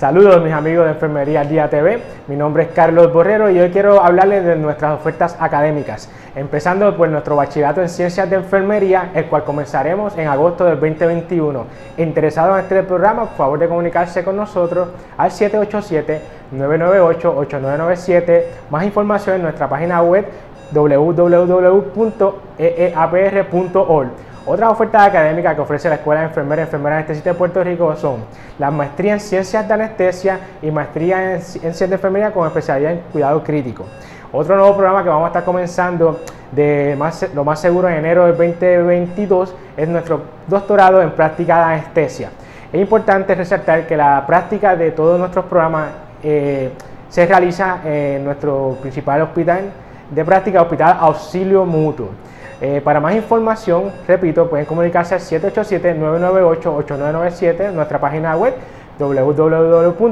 Saludos mis amigos de Enfermería Día TV, mi nombre es Carlos Borrero y hoy quiero hablarles de nuestras ofertas académicas, empezando por nuestro bachillerato en Ciencias de Enfermería, el cual comenzaremos en agosto del 2021. Interesados en este programa, por favor de comunicarse con nosotros al 787-998-8997, más información en nuestra página web www.eeapr.org. Otras ofertas académicas que ofrece la Escuela de Enfermería y Enfermera Anestesista de Puerto Rico son la maestría en Ciencias de Anestesia y maestría en, Ciencias de Enfermería con especialidad en Cuidado Crítico. Otro nuevo programa que vamos a estar comenzando de más, lo más seguro en enero del 2022 es nuestro doctorado en práctica de anestesia. Es importante resaltar que la práctica de todos nuestros programas eh, se realiza en nuestro principal hospital de práctica, Hospital Auxilio Mutuo. Eh, para más información, repito, pueden comunicarse al 787-998-8997, nuestra página web www.eapr.org.